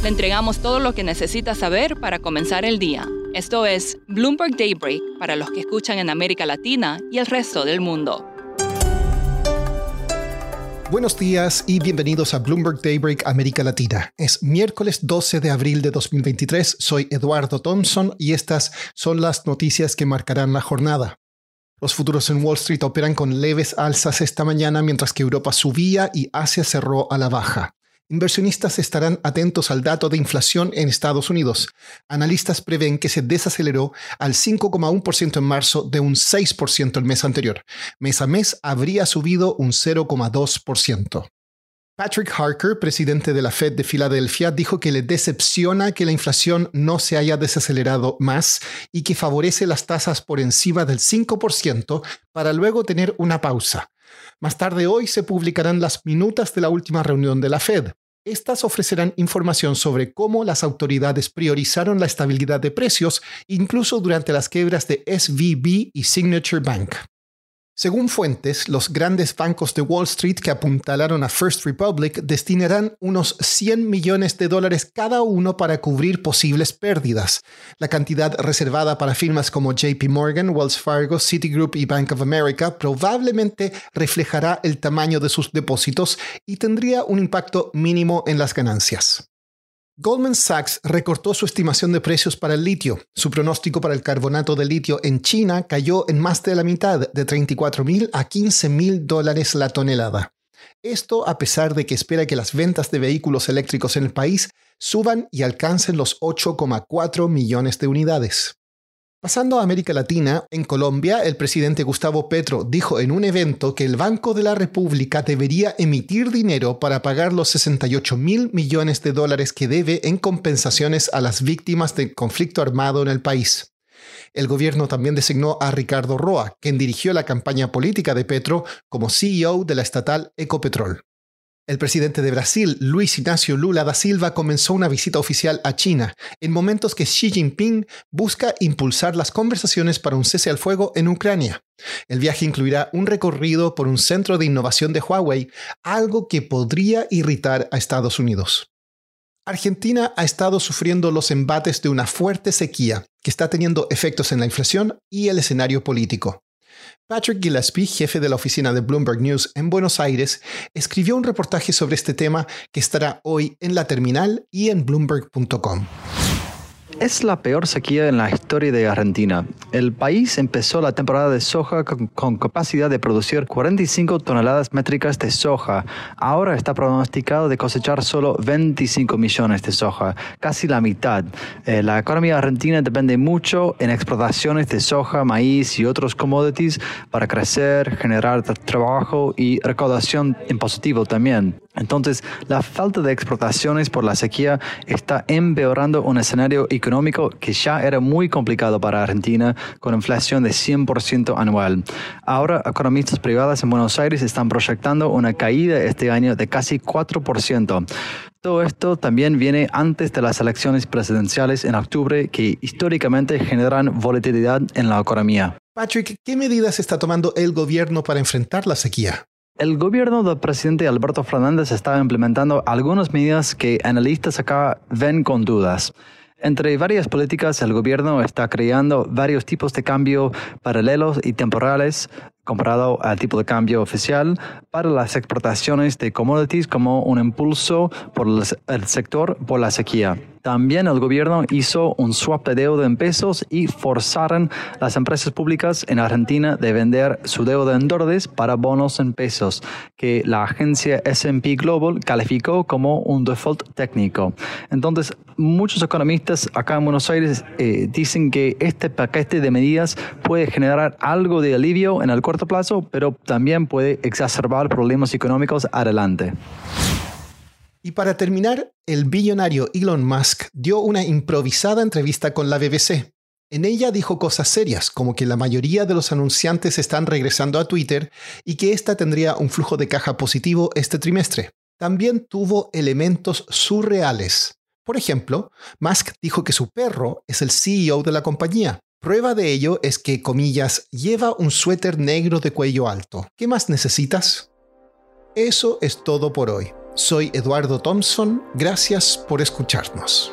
Le entregamos todo lo que necesita saber para comenzar el día. Esto es Bloomberg Daybreak para los que escuchan en América Latina y el resto del mundo. Buenos días y bienvenidos a Bloomberg Daybreak América Latina. Es miércoles 12 de abril de 2023. Soy Eduardo Thompson y estas son las noticias que marcarán la jornada. Los futuros en Wall Street operan con leves alzas esta mañana mientras que Europa subía y Asia cerró a la baja. Inversionistas estarán atentos al dato de inflación en Estados Unidos. Analistas prevén que se desaceleró al 5,1% en marzo de un 6% el mes anterior. Mes a mes habría subido un 0,2%. Patrick Harker, presidente de la Fed de Filadelfia, dijo que le decepciona que la inflación no se haya desacelerado más y que favorece las tasas por encima del 5% para luego tener una pausa. Más tarde hoy se publicarán las minutas de la última reunión de la Fed. Estas ofrecerán información sobre cómo las autoridades priorizaron la estabilidad de precios, incluso durante las quiebras de SVB y Signature Bank. Según fuentes, los grandes bancos de Wall Street que apuntalaron a First Republic destinarán unos 100 millones de dólares cada uno para cubrir posibles pérdidas. La cantidad reservada para firmas como JP Morgan, Wells Fargo, Citigroup y Bank of America probablemente reflejará el tamaño de sus depósitos y tendría un impacto mínimo en las ganancias. Goldman Sachs recortó su estimación de precios para el litio. Su pronóstico para el carbonato de litio en China cayó en más de la mitad, de 34 mil a 15 mil dólares la tonelada. Esto a pesar de que espera que las ventas de vehículos eléctricos en el país suban y alcancen los 8,4 millones de unidades. Pasando a América Latina, en Colombia, el presidente Gustavo Petro dijo en un evento que el Banco de la República debería emitir dinero para pagar los 68 mil millones de dólares que debe en compensaciones a las víctimas del conflicto armado en el país. El gobierno también designó a Ricardo Roa, quien dirigió la campaña política de Petro como CEO de la estatal Ecopetrol. El presidente de Brasil, Luis Ignacio Lula da Silva, comenzó una visita oficial a China, en momentos que Xi Jinping busca impulsar las conversaciones para un cese al fuego en Ucrania. El viaje incluirá un recorrido por un centro de innovación de Huawei, algo que podría irritar a Estados Unidos. Argentina ha estado sufriendo los embates de una fuerte sequía que está teniendo efectos en la inflación y el escenario político. Patrick Gillespie, jefe de la oficina de Bloomberg News en Buenos Aires, escribió un reportaje sobre este tema que estará hoy en la terminal y en bloomberg.com. Es la peor sequía en la historia de Argentina. El país empezó la temporada de soja con, capacidad de producir 45 toneladas métricas de soja. Ahora está pronosticado de cosechar solo 25 millones de soja, casi la mitad. Eh, la economía argentina depende mucho en exportaciones de soja, maíz y otros commodities para crecer, generar trabajo y recaudación en positivo también. Entonces, la falta de exportaciones por la sequía está empeorando un escenario económico que ya era muy complicado para Argentina, con inflación de 100% anual. Ahora, economistas privadas en Buenos Aires están proyectando una caída este año de casi 4%. Todo esto también viene antes de las elecciones presidenciales en octubre que históricamente generan volatilidad en la economía. Patrick, ¿qué medidas está tomando el gobierno para enfrentar la sequía? El gobierno del presidente Alberto Fernández está implementando algunas medidas que analistas acá ven con dudas. Entre varias políticas, el gobierno está creando varios tipos de cambio paralelos y temporales comparado al tipo de cambio oficial para las exportaciones de commodities como un impulso por el sector por la sequía. También el gobierno hizo un swap de deuda en pesos y forzaron las empresas públicas en Argentina de vender su deuda en dólares para bonos en pesos, que la agencia SP Global calificó como un default técnico. Entonces, muchos economistas acá en Buenos Aires eh, dicen que este paquete de medidas puede generar algo de alivio en el corto plazo, pero también puede exacerbar problemas económicos adelante. Y para terminar, el billonario Elon Musk dio una improvisada entrevista con la BBC. En ella dijo cosas serias, como que la mayoría de los anunciantes están regresando a Twitter y que ésta tendría un flujo de caja positivo este trimestre. También tuvo elementos surreales. Por ejemplo, Musk dijo que su perro es el CEO de la compañía. Prueba de ello es que, comillas, lleva un suéter negro de cuello alto. ¿Qué más necesitas? Eso es todo por hoy. Soy Eduardo Thompson, gracias por escucharnos.